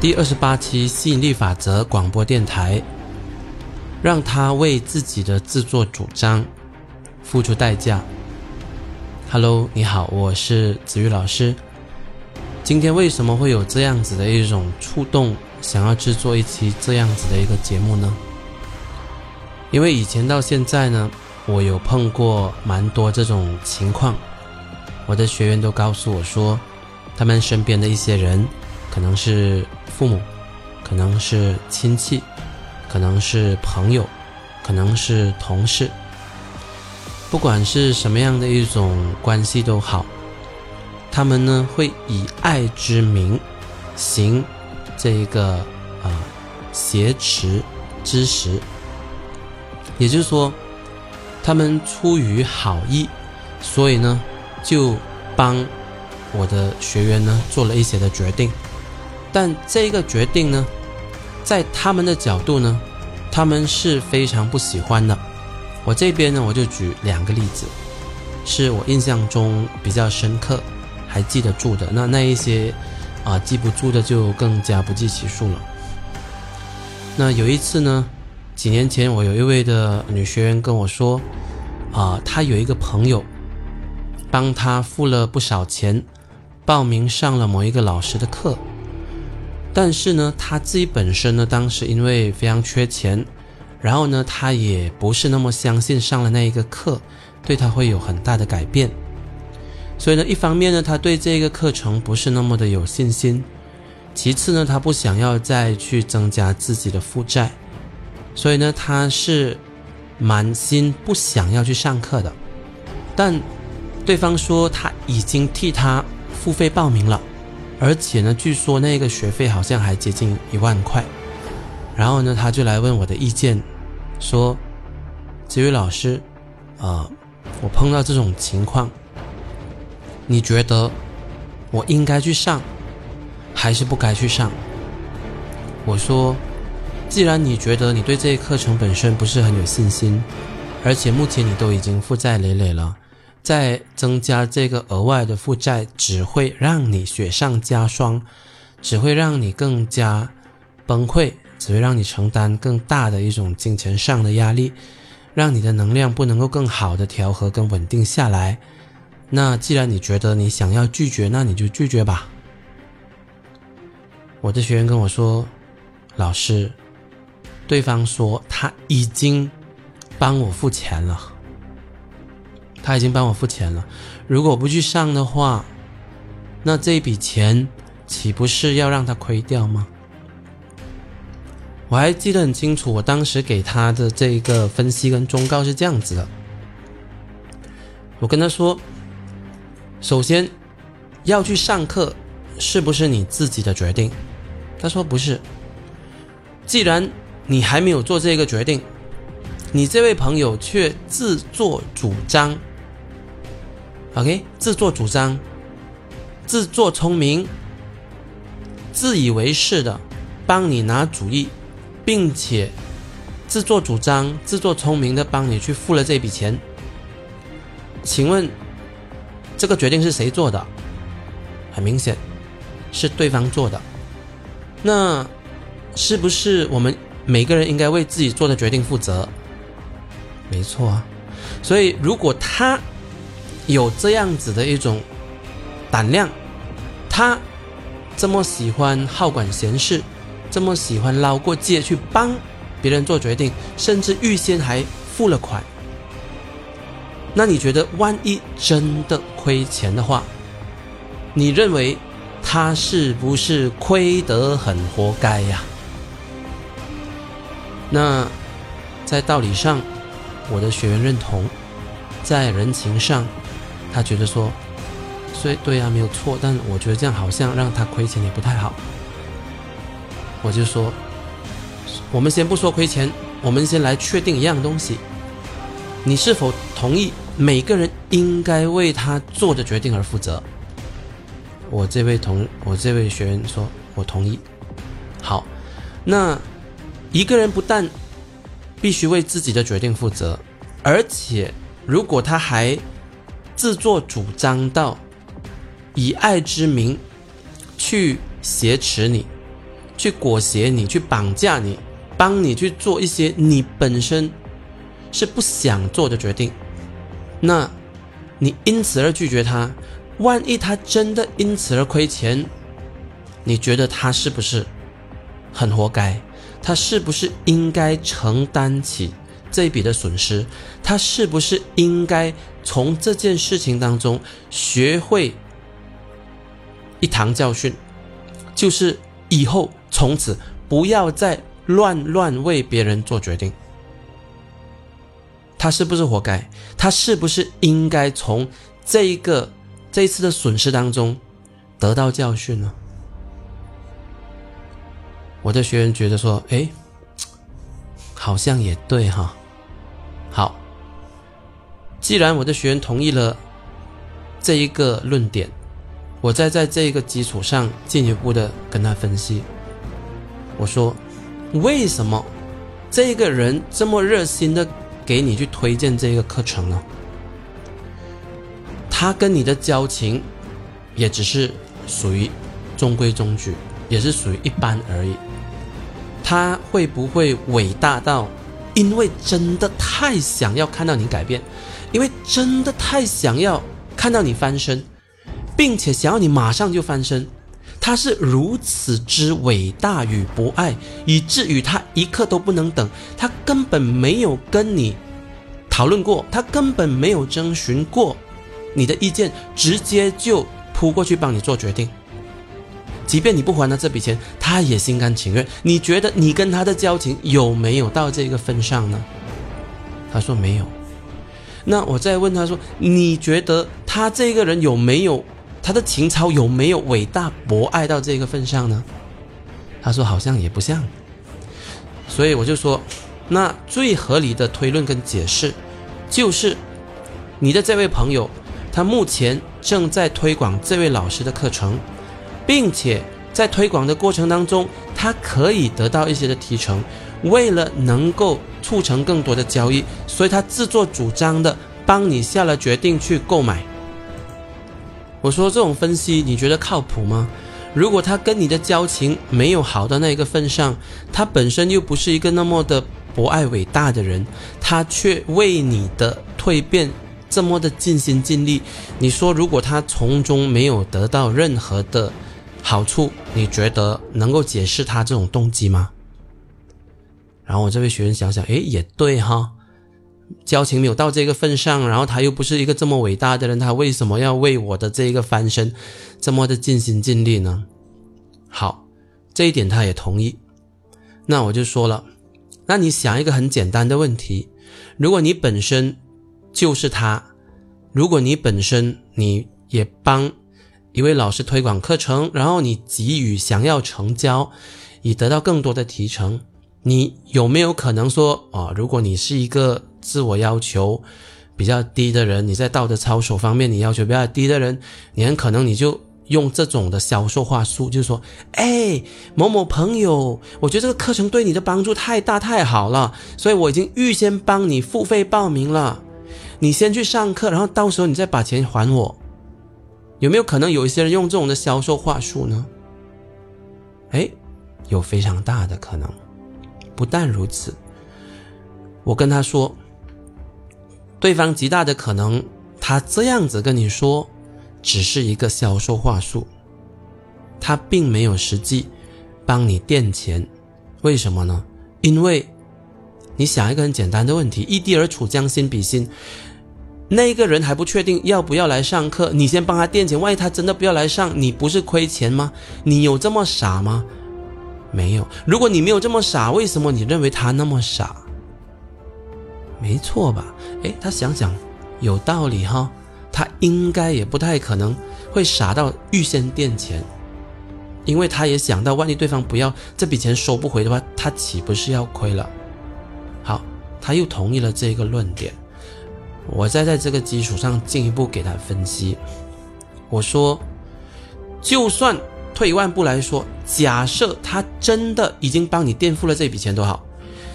第二十八期吸引力法则广播电台，让他为自己的自作主张付出代价。Hello，你好，我是子玉老师。今天为什么会有这样子的一种触动，想要制作一期这样子的一个节目呢？因为以前到现在呢，我有碰过蛮多这种情况，我的学员都告诉我说，他们身边的一些人，可能是父母，可能是亲戚，可能是朋友，可能是同事，不管是什么样的一种关系都好，他们呢会以爱之名行这一个啊挟持之实。也就是说，他们出于好意，所以呢，就帮我的学员呢做了一些的决定。但这个决定呢，在他们的角度呢，他们是非常不喜欢的。我这边呢，我就举两个例子，是我印象中比较深刻、还记得住的。那那一些啊记不住的，就更加不计其数了。那有一次呢。几年前，我有一位的女学员跟我说，啊，她有一个朋友，帮她付了不少钱，报名上了某一个老师的课，但是呢，他自己本身呢，当时因为非常缺钱，然后呢，他也不是那么相信上了那一个课，对他会有很大的改变，所以呢，一方面呢，他对这个课程不是那么的有信心，其次呢，他不想要再去增加自己的负债。所以呢，他是满心不想要去上课的，但对方说他已经替他付费报名了，而且呢，据说那个学费好像还接近一万块。然后呢，他就来问我的意见，说：“子宇老师，啊，我碰到这种情况，你觉得我应该去上，还是不该去上？”我说。既然你觉得你对这一课程本身不是很有信心，而且目前你都已经负债累累了，再增加这个额外的负债只会让你雪上加霜，只会让你更加崩溃，只会让你承担更大的一种金钱上的压力，让你的能量不能够更好的调和跟稳定下来。那既然你觉得你想要拒绝，那你就拒绝吧。我的学员跟我说，老师。对方说他已经帮我付钱了，他已经帮我付钱了。如果不去上的话，那这笔钱岂不是要让他亏掉吗？我还记得很清楚，我当时给他的这个分析跟忠告是这样子的。我跟他说，首先要去上课，是不是你自己的决定？他说不是。既然你还没有做这个决定，你这位朋友却自作主张，OK，自作主张，自作聪明，自以为是的帮你拿主意，并且自作主张、自作聪明的帮你去付了这笔钱。请问这个决定是谁做的？很明显是对方做的。那是不是我们？每个人应该为自己做的决定负责，没错啊。所以，如果他有这样子的一种胆量，他这么喜欢好管闲事，这么喜欢捞过界去帮别人做决定，甚至预先还付了款，那你觉得，万一真的亏钱的话，你认为他是不是亏得很活该呀？那在道理上，我的学员认同；在人情上，他觉得说，所以对啊，没有错。但我觉得这样好像让他亏钱也不太好。我就说，我们先不说亏钱，我们先来确定一样东西：你是否同意每个人应该为他做的决定而负责？我这位同我这位学员说，我同意。好，那。一个人不但必须为自己的决定负责，而且如果他还自作主张到以爱之名去挟持你，去裹挟你，去绑架你，帮你去做一些你本身是不想做的决定，那你因此而拒绝他，万一他真的因此而亏钱，你觉得他是不是很活该？他是不是应该承担起这笔的损失？他是不是应该从这件事情当中学会一堂教训，就是以后？从此不要再乱乱为别人做决定。他是不是活该？他是不是应该从这一个这一次的损失当中得到教训呢？我的学员觉得说：“哎，好像也对哈。”既然我的学员同意了这一个论点，我再在这个基础上进一步的跟他分析。我说：“为什么这个人这么热心的给你去推荐这个课程呢？他跟你的交情也只是属于中规中矩，也是属于一般而已。他会不会伟大到因为真的太想要看到你改变，因为真的太想要看到你翻身，并且想要你马上就翻身？”他是如此之伟大与博爱，以至于他一刻都不能等。他根本没有跟你讨论过，他根本没有征询过你的意见，直接就扑过去帮你做决定。即便你不还他这笔钱，他也心甘情愿。你觉得你跟他的交情有没有到这个份上呢？他说没有。那我再问他说，你觉得他这个人有没有？他的情操有没有伟大博爱到这个份上呢？他说好像也不像，所以我就说，那最合理的推论跟解释，就是你的这位朋友，他目前正在推广这位老师的课程，并且在推广的过程当中，他可以得到一些的提成，为了能够促成更多的交易，所以他自作主张的帮你下了决定去购买。我说这种分析你觉得靠谱吗？如果他跟你的交情没有好到那个份上，他本身又不是一个那么的博爱伟大的人，他却为你的蜕变这么的尽心尽力，你说如果他从中没有得到任何的好处，你觉得能够解释他这种动机吗？然后我这位学员想想，诶，也对哈。交情没有到这个份上，然后他又不是一个这么伟大的人，他为什么要为我的这个翻身这么的尽心尽力呢？好，这一点他也同意。那我就说了，那你想一个很简单的问题：如果你本身就是他，如果你本身你也帮一位老师推广课程，然后你给予想要成交，以得到更多的提成，你有没有可能说啊？如果你是一个自我要求比较低的人，你在道德操守方面你要求比较低的人，你很可能你就用这种的销售话术，就是说，哎，某某朋友，我觉得这个课程对你的帮助太大太好了，所以我已经预先帮你付费报名了，你先去上课，然后到时候你再把钱还我。有没有可能有一些人用这种的销售话术呢？哎，有非常大的可能。不但如此，我跟他说。对方极大的可能，他这样子跟你说，只是一个销售话术，他并没有实际帮你垫钱。为什么呢？因为你想一个很简单的问题：异地而处，将心比心，那个人还不确定要不要来上课，你先帮他垫钱，万一他真的不要来上，你不是亏钱吗？你有这么傻吗？没有。如果你没有这么傻，为什么你认为他那么傻？没错吧？哎，他想想，有道理哈。他应该也不太可能会傻到预先垫钱，因为他也想到，万一对方不要这笔钱收不回的话，他岂不是要亏了？好，他又同意了这个论点。我再在这个基础上进一步给他分析。我说，就算退一万步来说，假设他真的已经帮你垫付了这笔钱多好，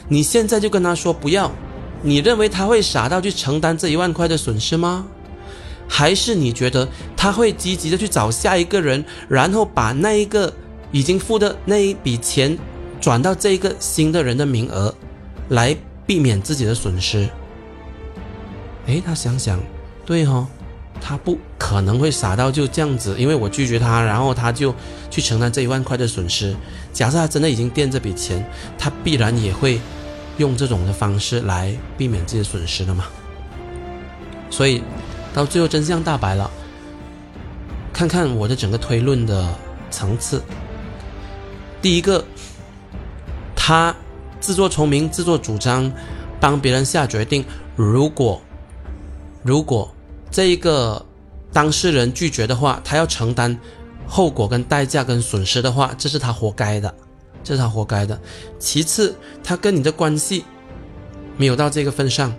你现在就跟他说不要。你认为他会傻到去承担这一万块的损失吗？还是你觉得他会积极的去找下一个人，然后把那一个已经付的那一笔钱转到这个新的人的名额，来避免自己的损失。诶，他想想，对哦，他不可能会傻到就这样子，因为我拒绝他，然后他就去承担这一万块的损失。假设他真的已经垫这笔钱，他必然也会用这种的方式来避免自己的损失的嘛。所以到最后真相大白了，看看我的整个推论的层次。第一个，他自作聪明、自作主张，帮别人下决定。如果如果这一个当事人拒绝的话，他要承担后果、跟代价、跟损失的话，这是他活该的，这是他活该的。其次，他跟你的关系没有到这个份上，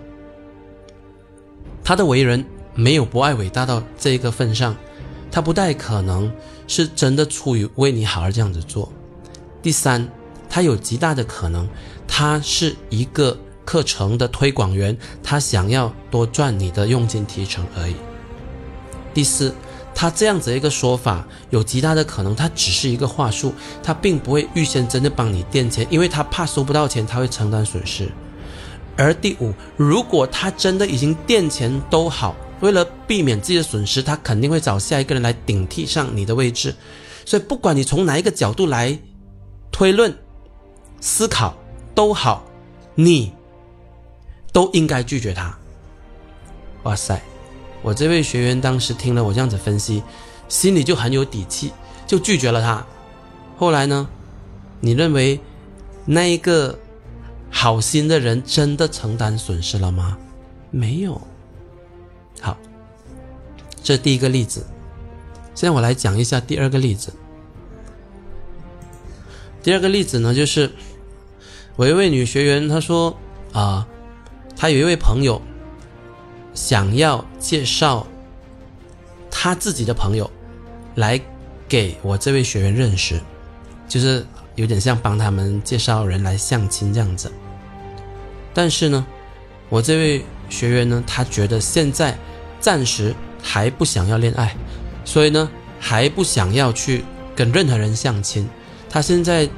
他的为人没有博爱伟大到这个份上，他不太可能是真的出于为你好而这样子做。第三，他有极大的可能，他是一个。课程的推广员，他想要多赚你的佣金提成而已。第四，他这样子一个说法有极大的可能，他只是一个话术，他并不会预先真的帮你垫钱，因为他怕收不到钱，他会承担损失。而第五，如果他真的已经垫钱都好，为了避免自己的损失，他肯定会找下一个人来顶替上你的位置。所以，不管你从哪一个角度来推论、思考都好，你。都应该拒绝他。哇塞，我这位学员当时听了我这样子分析，心里就很有底气，就拒绝了他。后来呢？你认为那一个好心的人真的承担损失了吗？没有。好，这第一个例子。现在我来讲一下第二个例子。第二个例子呢，就是我一位女学员，她说啊。他有一位朋友，想要介绍他自己的朋友来给我这位学员认识，就是有点像帮他们介绍人来相亲这样子。但是呢，我这位学员呢，他觉得现在暂时还不想要恋爱，所以呢，还不想要去跟任何人相亲。他现在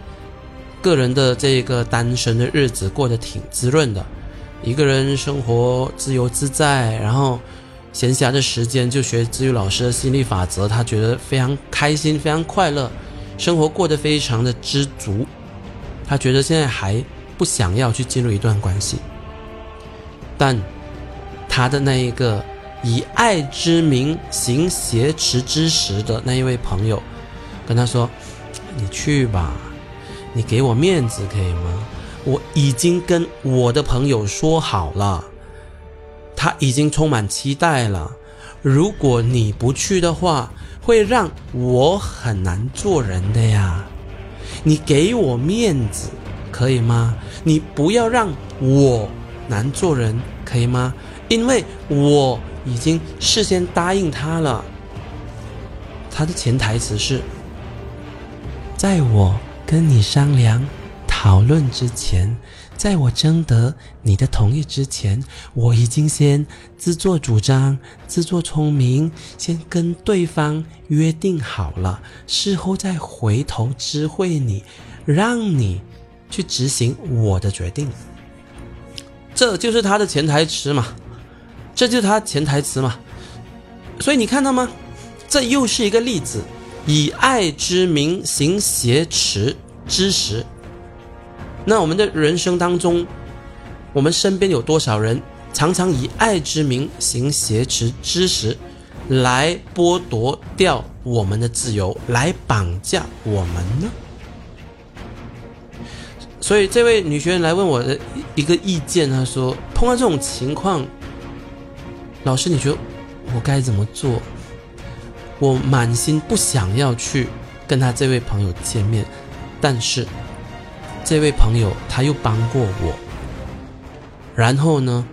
个人的这个单身的日子过得挺滋润的。一个人生活自由自在，然后闲暇的时间就学自由老师的心理法则，他觉得非常开心，非常快乐，生活过得非常的知足。他觉得现在还不想要去进入一段关系，但他的那一个以爱之名行挟持之实的那一位朋友，跟他说：“你去吧，你给我面子可以吗？”我已经跟我的朋友说好了，他已经充满期待了。如果你不去的话，会让我很难做人的呀。你给我面子可以吗？你不要让我难做人，可以吗？因为我已经事先答应他了。他的潜台词是，在我跟你商量。讨论之前，在我征得你的同意之前，我已经先自作主张、自作聪明，先跟对方约定好了，事后再回头知会你，让你去执行我的决定。这就是他的潜台词嘛？这就是他潜台词嘛？所以你看到吗？这又是一个例子，以爱之名行挟持之实。那我们的人生当中，我们身边有多少人常常以爱之名行挟持之实，来剥夺掉我们的自由，来绑架我们呢？所以这位女学员来问我的一个意见，她说：碰到这种情况，老师你觉得我该怎么做？我满心不想要去跟他这位朋友见面，但是。这位朋友他又帮过我，然后呢，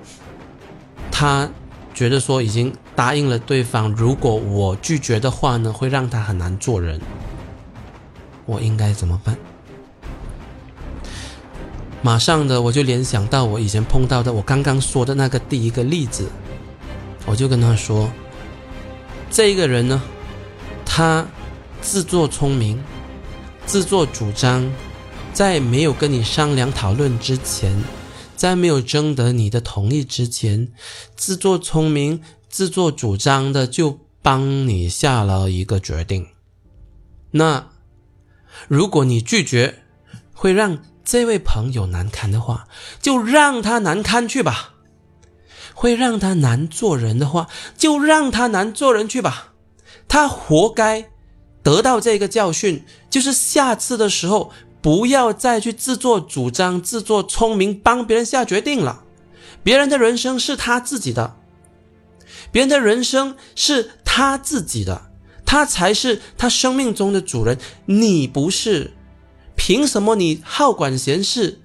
他觉得说已经答应了对方，如果我拒绝的话呢，会让他很难做人。我应该怎么办？马上的我就联想到我以前碰到的我刚刚说的那个第一个例子，我就跟他说，这个人呢，他自作聪明。自作主张，在没有跟你商量讨论之前，在没有征得你的同意之前，自作聪明、自作主张的就帮你下了一个决定。那如果你拒绝，会让这位朋友难堪的话，就让他难堪去吧；会让他难做人的话，就让他难做人去吧。他活该得到这个教训，就是下次的时候不要再去自作主张、自作聪明帮别人下决定了。别人的人生是他自己的，别人的人生是他自己的，他才是他生命中的主人，你不是。凭什么你好管闲事，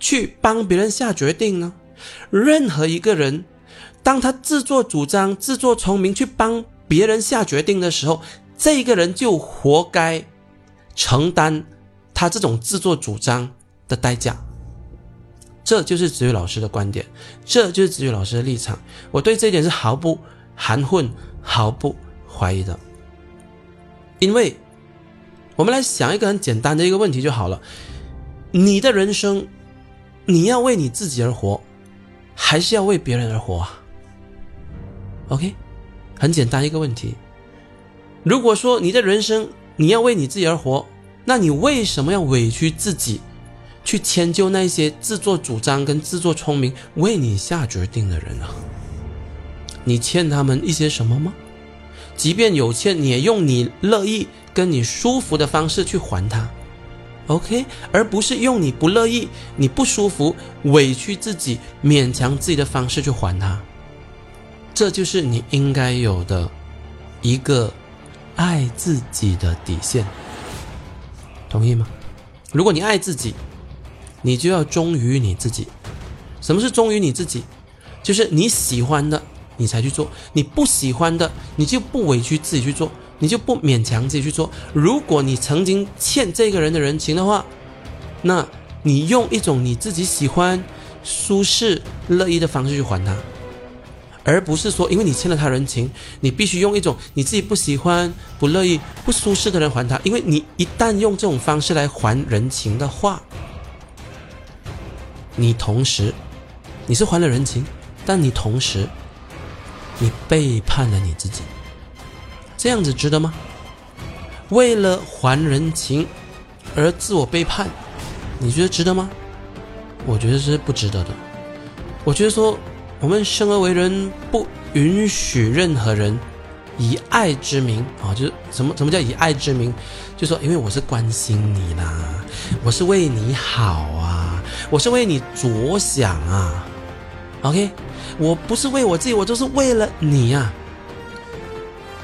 去帮别人下决定呢？任何一个人，当他自作主张、自作聪明去帮别人下决定的时候，这个人就活该承担他这种自作主张的代价。这就是子宇老师的观点，这就是子宇老师的立场。我对这一点是毫不含混、毫不怀疑的，因为。我们来想一个很简单的一个问题就好了：你的人生，你要为你自己而活，还是要为别人而活啊？OK，很简单一个问题。如果说你的人生你要为你自己而活，那你为什么要委屈自己，去迁就那些自作主张跟自作聪明为你下决定的人啊？你欠他们一些什么吗？即便有欠，你也用你乐意。跟你舒服的方式去还他，OK，而不是用你不乐意、你不舒服、委屈自己、勉强自己的方式去还他。这就是你应该有的一个爱自己的底线，同意吗？如果你爱自己，你就要忠于你自己。什么是忠于你自己？就是你喜欢的，你才去做；你不喜欢的，你就不委屈自己去做。你就不勉强自己去做。如果你曾经欠这个人的人情的话，那你用一种你自己喜欢、舒适、乐意的方式去还他，而不是说因为你欠了他人情，你必须用一种你自己不喜欢、不乐意、不舒适的人还他。因为你一旦用这种方式来还人情的话，你同时你是还了人情，但你同时你背叛了你自己。这样子值得吗？为了还人情而自我背叛，你觉得值得吗？我觉得是不值得的。我觉得说，我们生而为人，不允许任何人以爱之名啊，就是什么什么叫以爱之名？就说因为我是关心你啦，我是为你好啊，我是为你着想啊。OK，我不是为我自己，我就是为了你呀。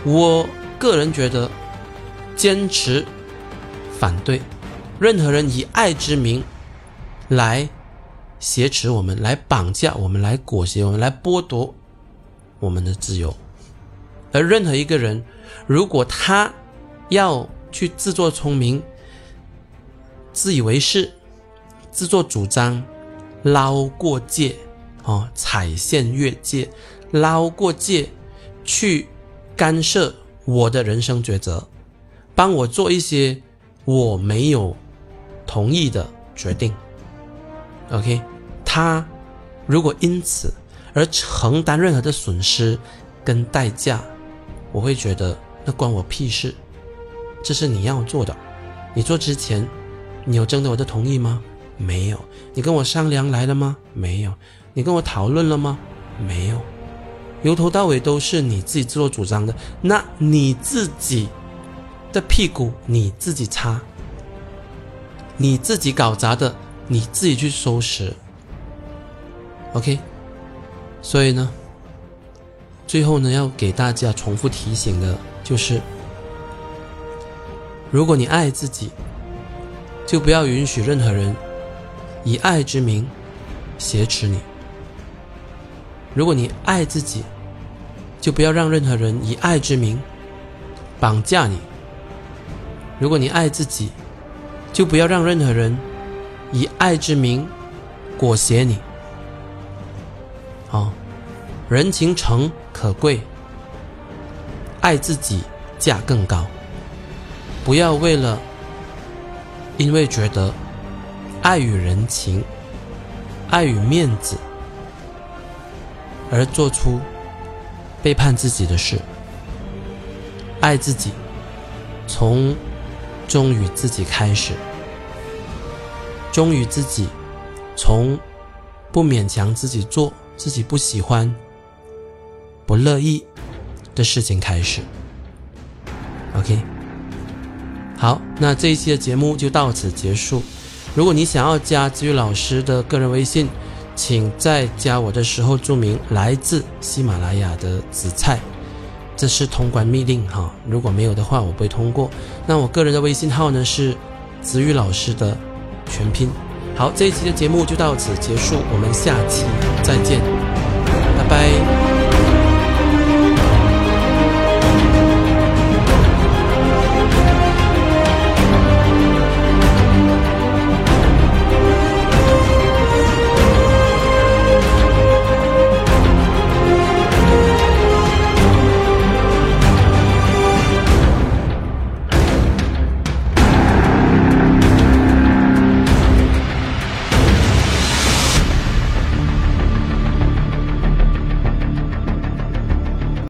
我个人觉得，坚持反对任何人以爱之名来挟持我们、来绑架我们、来裹挟我们、来剥夺我们的自由。而任何一个人，如果他要去自作聪明、自以为是、自作主张、捞过界、哦踩线越界、捞过界去。干涉我的人生抉择，帮我做一些我没有同意的决定。OK，他如果因此而承担任何的损失跟代价，我会觉得那关我屁事。这是你要做的，你做之前，你有征得我的同意吗？没有。你跟我商量来了吗？没有。你跟我讨论了吗？没有。由头到尾都是你自己自作主张的，那你自己的屁股你自己擦，你自己搞砸的你自己去收拾。OK，所以呢，最后呢要给大家重复提醒的就是：如果你爱自己，就不要允许任何人以爱之名挟持你。如果你爱自己，就不要让任何人以爱之名绑架你；如果你爱自己，就不要让任何人以爱之名裹挟你。好，人情诚可贵，爱自己价更高。不要为了因为觉得爱与人情、爱与面子而做出背叛自己的事。爱自己，从忠于自己开始，忠于自己，从不勉强自己做自己不喜欢、不乐意的事情开始。OK，好，那这一期的节目就到此结束。如果你想要加子宇老师的个人微信，请在加我的时候注明来自喜马拉雅的紫菜。这是通关密令哈，如果没有的话，我不会通过。那我个人的微信号呢是子宇老师的全拼。好，这一期的节目就到此结束，我们下期再见，拜拜。